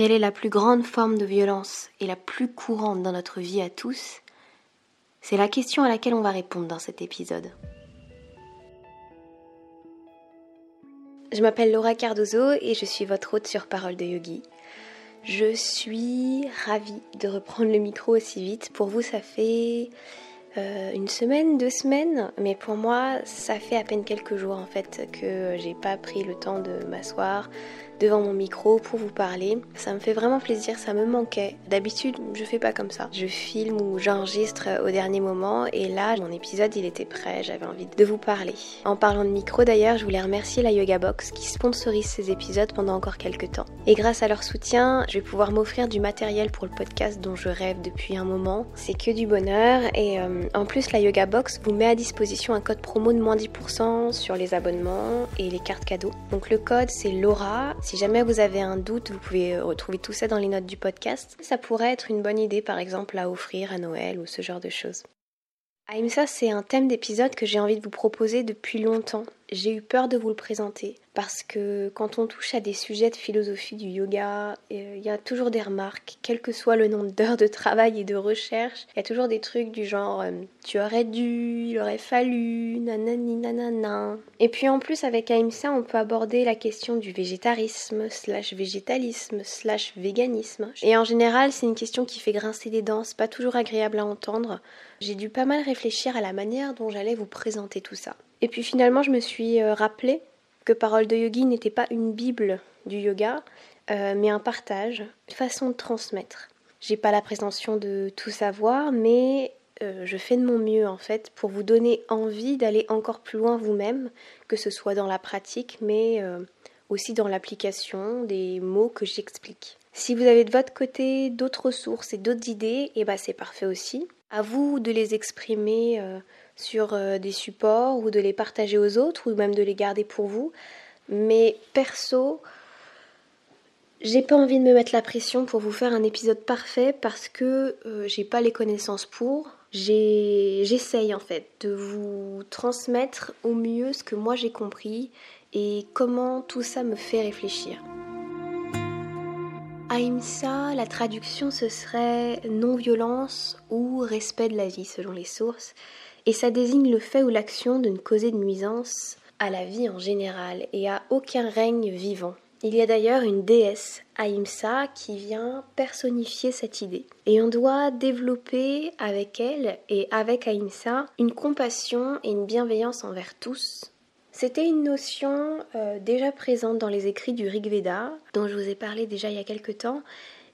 Quelle est la plus grande forme de violence et la plus courante dans notre vie à tous C'est la question à laquelle on va répondre dans cet épisode. Je m'appelle Laura Cardozo et je suis votre hôte sur Parole de Yogi. Je suis ravie de reprendre le micro aussi vite. Pour vous, ça fait euh, une semaine, deux semaines, mais pour moi, ça fait à peine quelques jours en fait que j'ai pas pris le temps de m'asseoir, devant mon micro pour vous parler. Ça me fait vraiment plaisir, ça me manquait. D'habitude, je fais pas comme ça. Je filme ou j'enregistre au dernier moment et là, mon épisode, il était prêt, j'avais envie de vous parler. En parlant de micro d'ailleurs, je voulais remercier la Yoga Box qui sponsorise ces épisodes pendant encore quelques temps. Et grâce à leur soutien, je vais pouvoir m'offrir du matériel pour le podcast dont je rêve depuis un moment. C'est que du bonheur et euh, en plus, la Yoga Box vous met à disposition un code promo de moins 10% sur les abonnements et les cartes cadeaux. Donc le code c'est Laura. Si jamais vous avez un doute, vous pouvez euh, retrouver tout ça dans les notes du podcast. Ça pourrait être une bonne idée par exemple à offrir à Noël ou ce genre de choses. Aïmsa, c'est un thème d'épisode que j'ai envie de vous proposer depuis longtemps. J'ai eu peur de vous le présenter parce que quand on touche à des sujets de philosophie du yoga, euh, il y a toujours des remarques, quel que soit le nombre d'heures de travail et de recherche, il y a toujours des trucs du genre euh, tu aurais dû, il aurait fallu, nanani nanana. Et puis en plus avec Aïmsa, on peut aborder la question du végétarisme, slash végétalisme, slash véganisme. Et en général, c'est une question qui fait grincer des dents, c'est pas toujours agréable à entendre. J'ai dû pas mal réfléchir à la manière dont j'allais vous présenter tout ça. Et puis finalement, je me suis euh, rappelé que Parole de Yogi n'était pas une bible du yoga, euh, mais un partage, une façon de transmettre. J'ai pas la prétention de tout savoir, mais euh, je fais de mon mieux en fait pour vous donner envie d'aller encore plus loin vous-même, que ce soit dans la pratique, mais aussi dans l'application des mots que j'explique. Si vous avez de votre côté d'autres ressources et d'autres idées, et eh ben c'est parfait aussi. À vous de les exprimer sur euh, des supports ou de les partager aux autres ou même de les garder pour vous. Mais perso, j'ai pas envie de me mettre la pression pour vous faire un épisode parfait parce que euh, j'ai pas les connaissances pour. J'essaye en fait de vous transmettre au mieux ce que moi j'ai compris et comment tout ça me fait réfléchir. Ahimsa, la traduction ce serait non-violence ou respect de la vie selon les sources et ça désigne le fait ou l'action de ne causer de nuisance à la vie en général et à aucun règne vivant. Il y a d'ailleurs une déesse, Ahimsa, qui vient personnifier cette idée. Et on doit développer avec elle et avec Ahimsa une compassion et une bienveillance envers tous. C'était une notion euh, déjà présente dans les écrits du Rig Veda, dont je vous ai parlé déjà il y a quelque temps,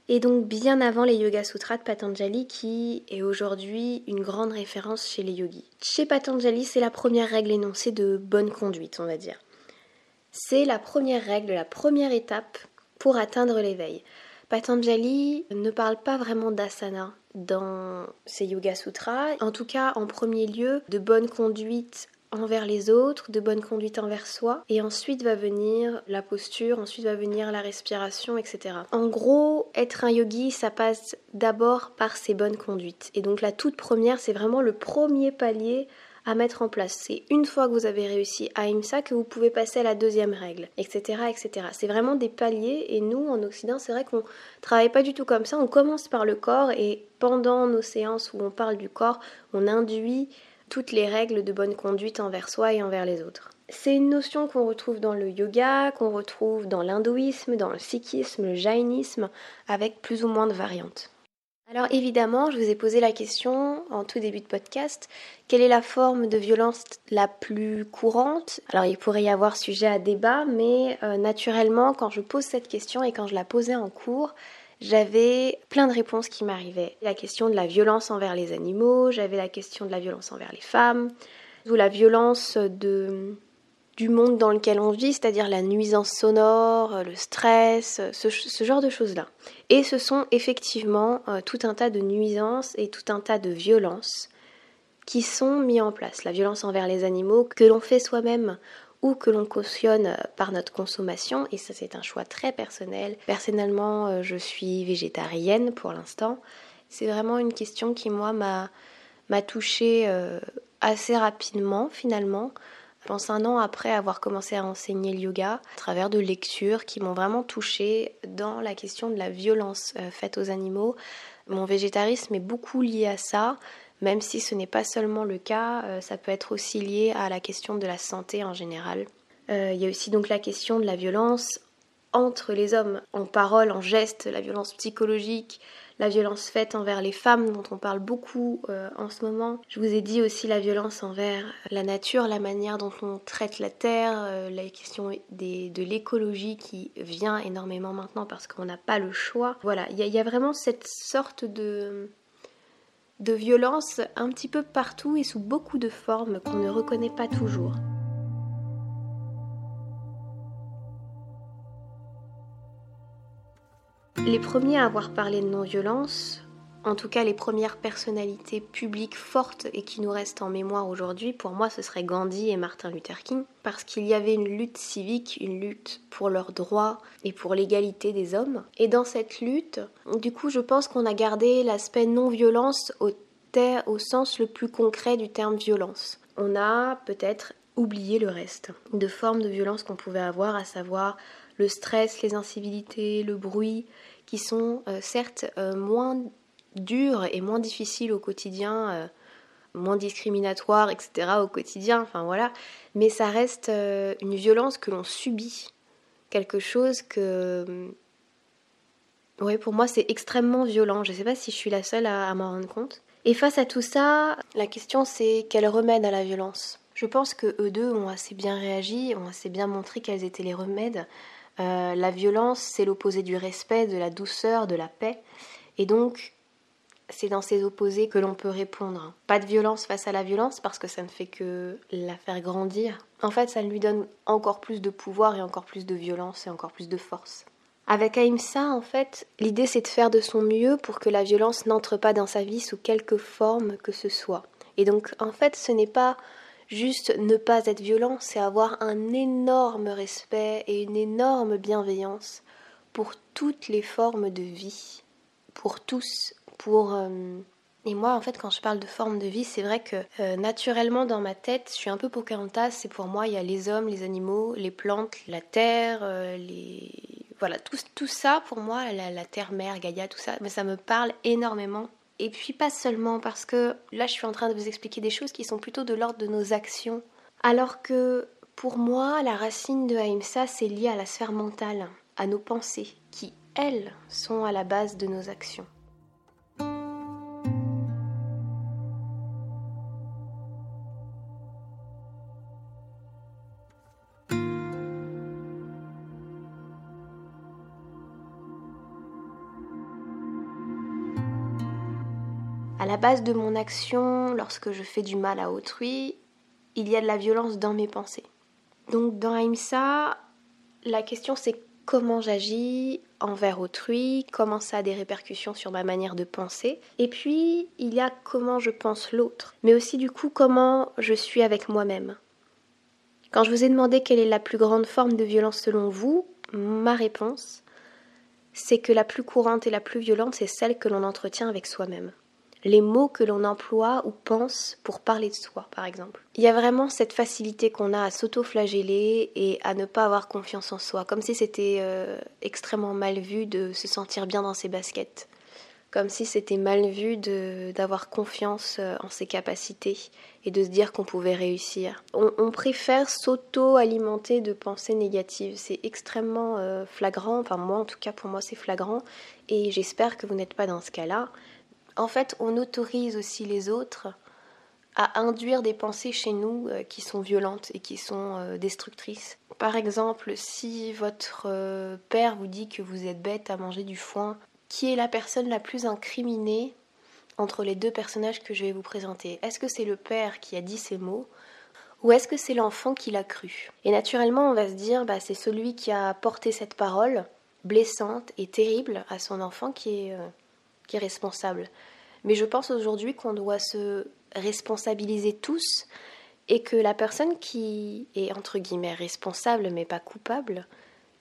et donc bien avant les Yoga Sutras de Patanjali qui est aujourd'hui une grande référence chez les yogis. Chez Patanjali, c'est la première règle énoncée de bonne conduite, on va dire. C'est la première règle, la première étape pour atteindre l'éveil. Patanjali ne parle pas vraiment d'asana dans ses Yoga Sutras, en tout cas en premier lieu de bonne conduite envers les autres, de bonne conduite envers soi, et ensuite va venir la posture, ensuite va venir la respiration, etc. En gros, être un yogi, ça passe d'abord par ses bonnes conduites. Et donc la toute première, c'est vraiment le premier palier à mettre en place. C'est une fois que vous avez réussi à IMSA que vous pouvez passer à la deuxième règle, etc. etc. C'est vraiment des paliers et nous, en Occident, c'est vrai qu'on travaille pas du tout comme ça. On commence par le corps et pendant nos séances où on parle du corps, on induit toutes les règles de bonne conduite envers soi et envers les autres. C'est une notion qu'on retrouve dans le yoga, qu'on retrouve dans l'hindouisme, dans le sikhisme, le jainisme, avec plus ou moins de variantes. Alors évidemment, je vous ai posé la question en tout début de podcast, quelle est la forme de violence la plus courante? Alors il pourrait y avoir sujet à débat, mais euh, naturellement, quand je pose cette question et quand je la posais en cours, j'avais plein de réponses qui m'arrivaient. La question de la violence envers les animaux, j'avais la question de la violence envers les femmes, ou la violence du monde dans lequel on vit, c'est-à-dire la nuisance sonore, le stress, ce, ce genre de choses-là. Et ce sont effectivement euh, tout un tas de nuisances et tout un tas de violences qui sont mis en place. La violence envers les animaux que l'on fait soi-même ou que l'on cautionne par notre consommation, et ça c'est un choix très personnel. Personnellement, euh, je suis végétarienne pour l'instant. C'est vraiment une question qui, moi, m'a, m'a touchée euh, assez rapidement finalement. Je pense un an après avoir commencé à enseigner le yoga, à travers de lectures qui m'ont vraiment touchée dans la question de la violence euh, faite aux animaux. Mon végétarisme est beaucoup lié à ça, même si ce n'est pas seulement le cas, euh, ça peut être aussi lié à la question de la santé en général. Euh, il y a aussi donc la question de la violence entre les hommes, en parole, en geste, la violence psychologique, la violence faite envers les femmes dont on parle beaucoup euh, en ce moment. Je vous ai dit aussi la violence envers la nature, la manière dont on traite la terre, la question de l'écologie qui vient énormément maintenant parce qu'on n'a pas le choix. Voilà, il y, a vraiment cette sorte de de violence un petit peu partout et sous beaucoup de formes qu'on ne reconnaît pas toujours. Les premiers à avoir parlé de non-violence, en tout cas les premières personnalités publiques fortes et qui nous restent en mémoire aujourd'hui, pour moi ce serait Gandhi et Martin Luther King, parce qu'il y avait une lutte civique, une lutte pour leurs droits et pour l'égalité des hommes. Et dans cette lutte, du coup je pense qu'on a gardé l'aspect non-violence au, sens le plus concret du terme violence. On a peut-être oublié le reste de formes de violence qu'on pouvait avoir, à savoir le stress, les incivilités, le bruit, qui sont euh, certes euh, moins dures et moins difficiles au quotidien, euh, moins discriminatoires, etc. au quotidien, enfin voilà, mais ça reste une violence que l'on subit, quelque chose que... Oui, pour moi c'est extrêmement violent, je ne sais pas si je suis la seule à, à m'en rendre compte. Et face à tout ça, la question c'est quel remède à la violence? Je pense que eux deux ont assez bien réagi, ont assez bien montré quels étaient les remèdes. Euh, la violence, c'est l'opposé du respect, de la douceur, de la paix. Et donc, c'est dans ces opposés que l'on peut répondre. Pas de violence face à la violence parce que ça ne fait que la faire grandir. En fait, ça lui donne encore plus de pouvoir et encore plus de violence et encore plus de force. Avec Aïmsa, en fait, l'idée c'est de faire de son mieux pour que la violence n'entre pas dans sa vie sous quelque forme que ce soit. Et donc, en fait, ce n'est pas Juste ne pas être violent, c'est avoir un énorme respect et une énorme bienveillance pour toutes les formes de vie, pour tous, pour... Euh, et moi, en fait, quand je parle de formes de vie, c'est vrai que euh, naturellement, dans ma tête, je suis un peu Pocahontas. C'est pour moi, il y a les hommes, les animaux, les plantes, la terre, euh, les... Voilà, tout, ça, pour moi, la, terre-mère, Gaïa, tout ça, mais ça me parle énormément et puis pas seulement parce que là je suis en train de vous expliquer des choses qui sont plutôt de l'ordre de nos actions. Alors que pour moi la racine de Ahimsa c'est lié à la sphère mentale, à nos pensées, qui elles sont à la base de nos actions. De mon action, lorsque je fais du mal à autrui, il y a de la violence dans mes pensées. Donc dans Aimsa, la question c'est comment j'agis envers autrui, comment ça a des répercussions sur ma manière de penser, et puis il y a comment je pense l'autre, mais aussi du coup comment je suis avec moi-même. Quand je vous ai demandé quelle est la plus grande forme de violence selon vous, ma réponse, c'est que la plus courante et la plus violente, c'est celle que l'on entretient avec soi-même les mots que l'on emploie ou pense pour parler de soi, par exemple. Il y a vraiment cette facilité qu'on a à s'auto-flageller et à ne pas avoir confiance en soi, comme si c'était euh, extrêmement mal vu de se sentir bien dans ses baskets, comme si c'était mal vu d'avoir confiance euh, en ses capacités et de se dire qu'on pouvait réussir. On, préfère s'auto-alimenter de pensées négatives, c'est extrêmement euh, flagrant, enfin moi en tout cas pour moi c'est flagrant, et j'espère que vous n'êtes pas dans ce cas-là en fait, on autorise aussi les autres à induire des pensées chez nous euh, qui sont violentes et qui sont euh, destructrices. Par exemple, si votre euh, père vous dit que vous êtes bête à manger du foin, qui est la personne la plus incriminée entre les deux personnages que je vais vous présenter? Est-ce que c'est le père qui a dit ces mots ou est-ce que c'est l'enfant qui l'a cru? Et naturellement, on va se dire, bah, c'est celui qui a porté cette parole blessante et terrible à son enfant qui est qui est responsable. Mais je pense aujourd'hui qu'on doit se responsabiliser tous et que la personne qui est entre guillemets responsable mais pas coupable,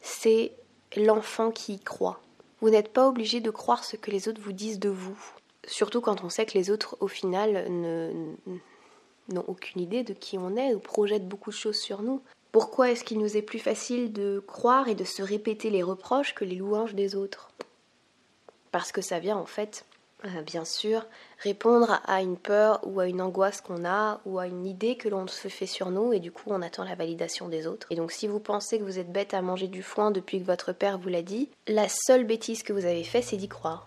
c'est l'enfant qui y croit. Vous n'êtes pas obligé de croire ce que les autres vous disent de vous. Surtout quand on sait que les autres, au final, n'ont aucune idée de qui on est ou projettent beaucoup de choses sur nous. Pourquoi est-ce qu'il nous est plus facile de croire et de se répéter les reproches que les louanges des autres? Parce que ça vient en fait euh, bien sûr, répondre à une peur ou à une angoisse qu'on a ou à une idée que l'on se fait sur nous et du coup on attend la validation des autres. Et donc si vous pensez que vous êtes bête à manger du foin depuis que votre père vous l'a dit, la seule bêtise que vous avez fait c'est d'y croire.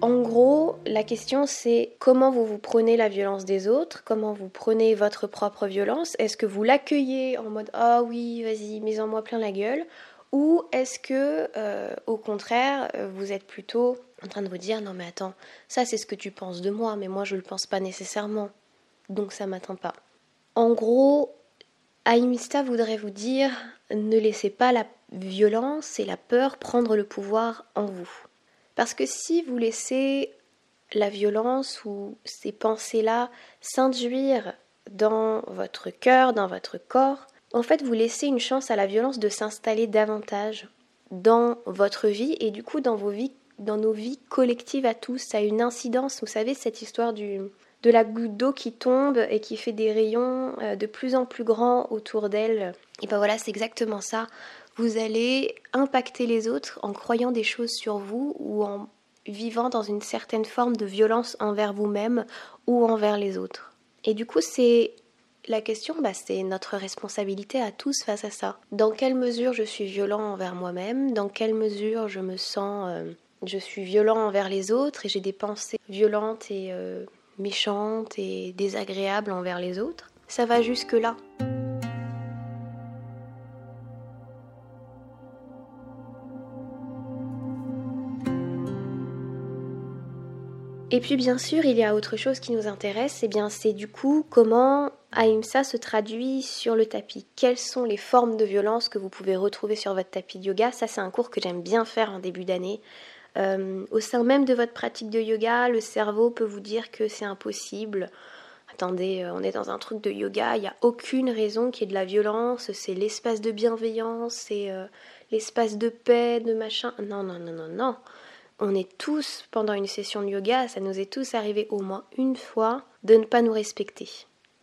En gros, la question c'est comment vous vous prenez la violence des autres, comment vous prenez votre propre violence, est-ce que vous l'accueillez en mode ah oui vas-y mets-en moi plein la gueule? Ou est-ce que, euh, au contraire, euh, vous êtes plutôt en train de vous dire non mais attends, ça c'est ce que tu penses de moi, mais moi je ne le pense pas nécessairement, donc ça m'atteint pas. En gros, Aïmista voudrait vous dire ne laissez pas la violence et la peur prendre le pouvoir en vous. Parce que si vous laissez la violence ou ces pensées-là s'induire dans votre cœur, dans votre corps, en fait, vous laissez une chance à la violence de s'installer davantage dans votre vie et du coup dans vos vies, dans nos vies collectives à tous. Ça a une incidence. Vous savez, cette histoire du, de la goutte d'eau qui tombe et qui fait des rayons euh, de plus en plus grands autour d'elle. Et ben voilà, c'est exactement ça. Vous allez impacter les autres en croyant des choses sur vous ou en vivant dans une certaine forme de violence envers vous-même ou envers les autres. Et du coup, c'est la question, bah, c'est notre responsabilité à tous face à ça. Dans quelle mesure je suis violent envers moi-même? Dans quelle mesure je me sens... Euh, je suis violent envers les autres et j'ai des pensées violentes et euh, méchantes et désagréables envers les autres? Ça va jusque-là. Et puis bien sûr, il y a autre chose qui nous intéresse, et eh bien c'est du coup comment Ahimsa se traduit sur le tapis. Quelles sont les formes de violence que vous pouvez retrouver sur votre tapis de yoga? Ça c'est un cours que j'aime bien faire en début d'année. Euh, au sein même de votre pratique de yoga, le cerveau peut vous dire que c'est impossible. Attendez, euh, on est dans un truc de yoga, il n'y a aucune raison qu'il y ait de la violence, c'est l'espace de bienveillance, c'est euh, l'espace de paix, de machin. Non, non, non, non, non on est tous, pendant une session de yoga, ça nous est tous arrivé au moins une fois de ne pas nous respecter,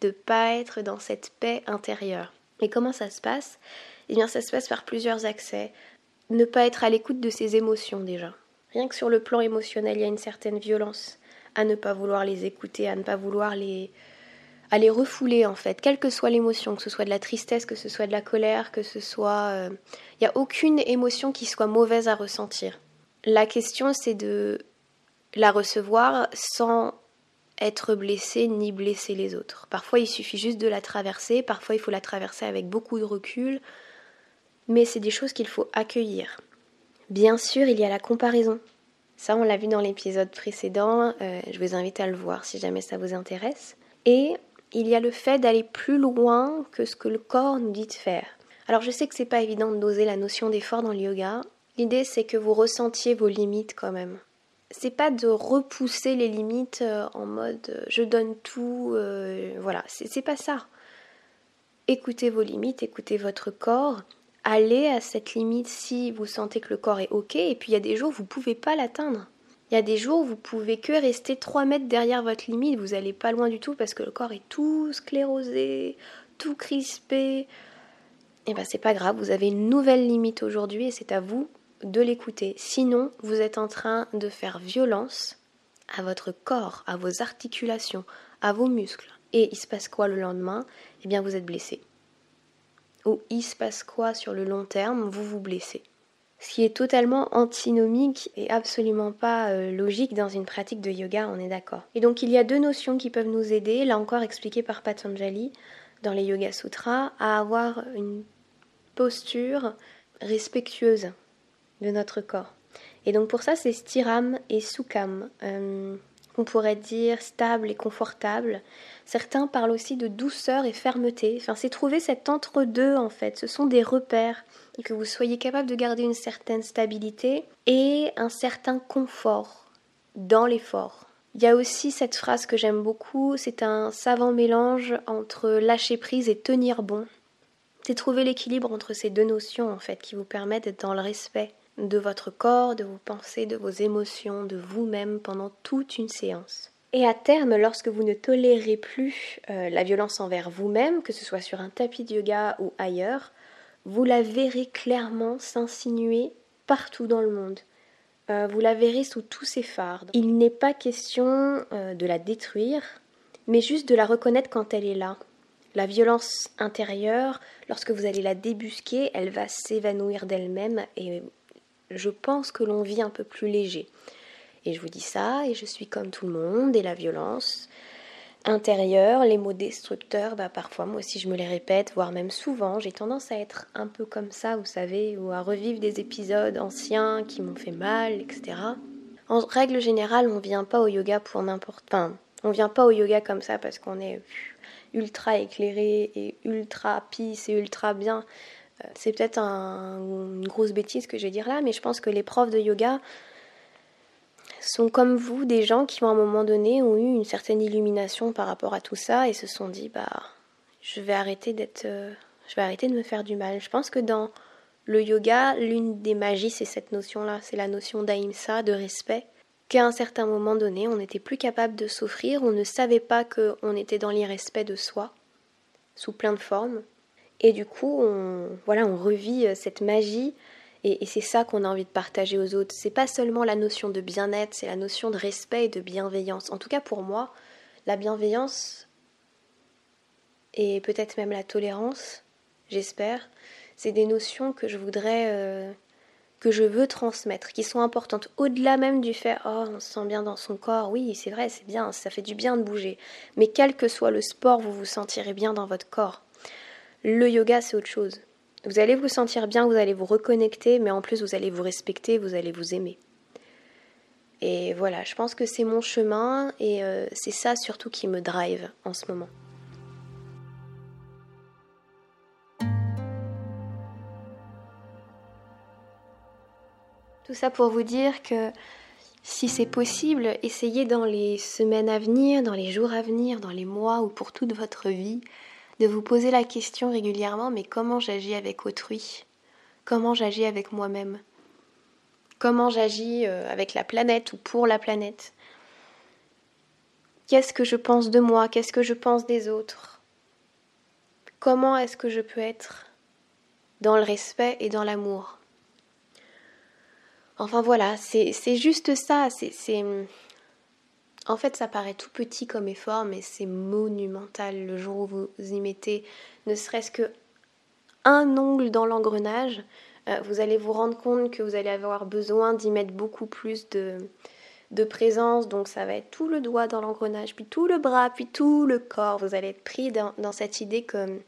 de ne pas être dans cette paix intérieure. Et comment ça se passe? Eh bien, ça se passe par plusieurs accès. Ne pas être à l'écoute de ses émotions déjà. Rien que sur le plan émotionnel, il y a une certaine violence à ne pas vouloir les écouter, à ne pas vouloir les, à les refouler en fait, quelle que soit l'émotion, que ce soit de la tristesse, que ce soit de la colère, que ce soit... Euh, il n'y a aucune émotion qui soit mauvaise à ressentir. La question, c'est de la recevoir sans être blessé ni blesser les autres. Parfois, il suffit juste de la traverser, parfois, il faut la traverser avec beaucoup de recul, mais c'est des choses qu'il faut accueillir. Bien sûr, il y a la comparaison. Ça, on l'a vu dans l'épisode précédent, euh, je vous invite à le voir si jamais ça vous intéresse. Et il y a le fait d'aller plus loin que ce que le corps nous dit de faire. Alors je sais que c'est pas évident de doser la notion d'effort dans le yoga, L'idée, c'est que vous ressentiez vos limites quand même. C'est pas de repousser les limites euh, en mode euh, je donne tout, euh, voilà, c'est pas ça. Écoutez vos limites, écoutez votre corps, allez à cette limite si vous sentez que le corps est ok, et puis il y a des jours où vous pouvez pas l'atteindre. Il y a des jours où vous pouvez que rester 3 mètres derrière votre limite, vous allez pas loin du tout parce que le corps est tout sclérosé, tout crispé. Et eh ben c'est pas grave, vous avez une nouvelle limite aujourd'hui et c'est à vous de l'écouter. Sinon, vous êtes en train de faire violence à votre corps, à vos articulations, à vos muscles. Et il se passe quoi le lendemain? Eh bien, vous êtes blessé. Ou il se passe quoi sur le long terme? Vous vous blessez. Ce qui est totalement antinomique et absolument pas euh, logique dans une pratique de yoga, on est d'accord. Et donc il y a deux notions qui peuvent nous aider, là encore expliquées par Patanjali dans les Yoga Sutras, à avoir une posture respectueuse de notre corps. Et donc pour ça, c'est stiram et sukham. Euh, on pourrait dire stable et confortable. Certains parlent aussi de douceur et fermeté. Enfin, c'est trouver cet entre-deux en fait. Ce sont des repères. Et que vous soyez capable de garder une certaine stabilité et un certain confort dans l'effort. Il y a aussi cette phrase que j'aime beaucoup, c'est un savant mélange entre lâcher prise et tenir bon. C'est trouver l'équilibre entre ces deux notions en fait qui vous permettent d'être dans le respect de votre corps, de vos pensées, de vos émotions, de vous-même pendant toute une séance. Et à terme, lorsque vous ne tolérez plus euh, la violence envers vous-même, que ce soit sur un tapis de yoga ou ailleurs, vous la verrez clairement s'insinuer partout dans le monde. Euh, vous la verrez sous tous ses phares. Il n'est pas question euh, de la détruire, mais juste de la reconnaître quand elle est là. La violence intérieure, lorsque vous allez la débusquer, elle va s'évanouir d'elle-même et je pense que l'on vit un peu plus léger. Et je vous dis ça, et je suis comme tout le monde, et la violence intérieure, les mots destructeurs, bah parfois moi aussi je me les répète, voire même souvent. J'ai tendance à être un peu comme ça, vous savez, ou à revivre des épisodes anciens qui m'ont fait mal, etc. En règle générale, on vient pas au yoga pour n'importe. Enfin, on vient pas au yoga comme ça parce qu'on est ultra éclairé et ultra pisse et ultra bien. C'est peut-être une grosse bêtise que je vais dire là, mais je pense que les profs de yoga sont comme vous des gens qui, à un moment donné, ont eu une certaine illumination par rapport à tout ça et se sont dit bah je vais arrêter d'être, euh, je vais arrêter de me faire du mal. Je pense que dans le yoga, l'une des magies, c'est cette notion-là, c'est la notion d'ahimsa, de respect. Qu'à un certain moment donné, on n'était plus capable de s'offrir, on ne savait pas qu'on était dans l'irrespect de soi, sous plein de formes. Et du coup, on, voilà, on revit euh, cette magie et, c'est ça qu'on a envie de partager aux autres. C'est pas seulement la notion de bien-être, c'est la notion de respect et de bienveillance. En tout cas pour moi, la bienveillance et peut-être même la tolérance, j'espère, c'est des notions que je voudrais, euh, que je veux transmettre, qui sont importantes. Au-delà même du fait, oh, on se sent bien dans son corps, oui, c'est vrai, c'est bien, ça fait du bien de bouger. Mais quel que soit le sport, vous vous sentirez bien dans votre corps. Le yoga, c'est autre chose. Vous allez vous sentir bien, vous allez vous reconnecter, mais en plus vous allez vous respecter, vous allez vous aimer. Et voilà, je pense que c'est mon chemin et euh, c'est ça surtout qui me drive en ce moment. Tout ça pour vous dire que si c'est possible, essayez dans les semaines à venir, dans les jours à venir, dans les mois ou pour toute votre vie, de vous poser la question régulièrement, mais comment j'agis avec autrui? Comment j'agis avec moi-même? Comment j'agis euh, avec la planète ou pour la planète? Qu'est-ce que je pense de moi? Qu'est-ce que je pense des autres? Comment est-ce que je peux être dans le respect et dans l'amour? Enfin voilà, c'est juste ça, c'est en fait, ça paraît tout petit comme effort, mais c'est monumental le jour où vous y mettez ne serait-ce que un ongle dans l'engrenage. Euh, vous allez vous rendre compte que vous allez avoir besoin d'y mettre beaucoup plus de, présence. Donc, ça va être tout le doigt dans l'engrenage, puis tout le bras, puis tout le corps. Vous allez être pris dans, dans cette idée que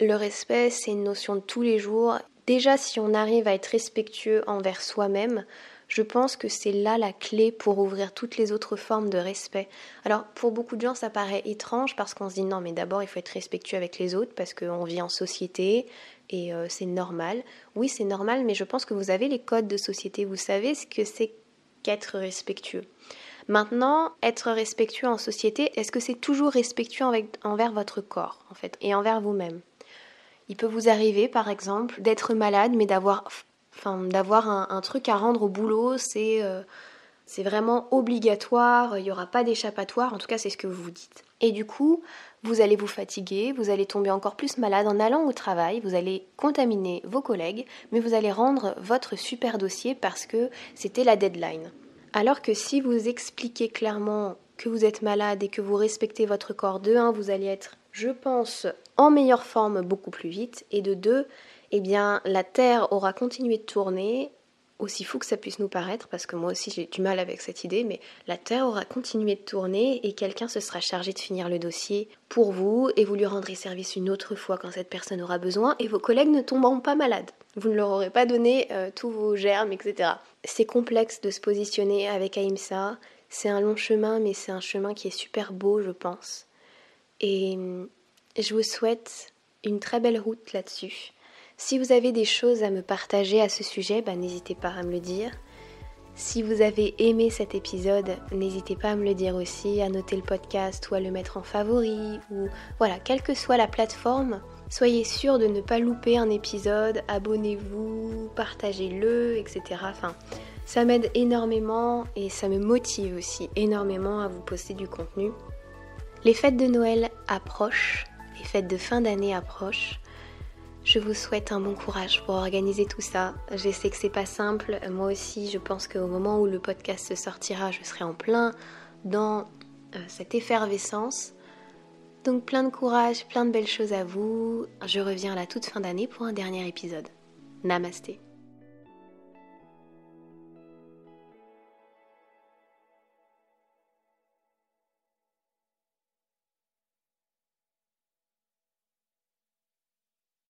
le respect, c'est une notion de tous les jours. Déjà, si on arrive à être respectueux envers soi-même, je pense que c'est là la clé pour ouvrir toutes les autres formes de respect. Alors pour beaucoup de gens ça paraît étrange parce qu'on se dit non mais d'abord il faut être respectueux avec les autres parce qu'on vit en société et euh, c'est normal. Oui c'est normal mais je pense que vous avez les codes de société, vous savez ce que c'est qu'être respectueux. Maintenant, être respectueux en société, est-ce que c'est toujours respectueux envers votre corps en fait et envers vous-même? Il peut vous arriver, par exemple, d'être malade, mais d'avoir D'avoir un, truc à rendre au boulot, c'est euh, vraiment obligatoire, il n'y aura pas d'échappatoire, en tout cas c'est ce que vous vous dites. Et du coup, vous allez vous fatiguer, vous allez tomber encore plus malade en allant au travail, vous allez contaminer vos collègues, mais vous allez rendre votre super dossier parce que c'était la deadline. Alors que si vous expliquez clairement que vous êtes malade et que vous respectez votre corps, de 1, vous allez être, je pense, en meilleure forme beaucoup plus vite, et de 2, eh bien la Terre aura continué de tourner, aussi fou que ça puisse nous paraître, parce que moi aussi j'ai du mal avec cette idée, mais la Terre aura continué de tourner et quelqu'un se sera chargé de finir le dossier pour vous et vous lui rendrez service une autre fois quand cette personne aura besoin et vos collègues ne tomberont pas malades. Vous ne leur aurez pas donné euh, tous vos germes, etc. C'est complexe de se positionner avec Aïmsa, c'est un long chemin, mais c'est un chemin qui est super beau, je pense. Et hum, je vous souhaite une très belle route là-dessus. Si vous avez des choses à me partager à ce sujet, bah, n'hésitez pas à me le dire. Si vous avez aimé cet épisode, n'hésitez pas à me le dire aussi, à noter le podcast ou à le mettre en favori ou voilà, quelle que soit la plateforme Soyez sûr de ne pas louper un épisode, abonnez-vous, partagez-le, etc. Ça m'aide énormément et ça me motive aussi énormément à vous poster du contenu. Les fêtes de Noël approchent, les fêtes de fin d'année approchent. Je vous souhaite un bon courage pour organiser tout ça. Je sais que c'est pas simple. Moi aussi, je pense qu'au moment où le podcast sortira, je serai en plein dans euh, cette effervescence. Donc plein de courage, plein de belles choses à vous. Je reviens à la toute fin d'année pour un dernier épisode. Namasté.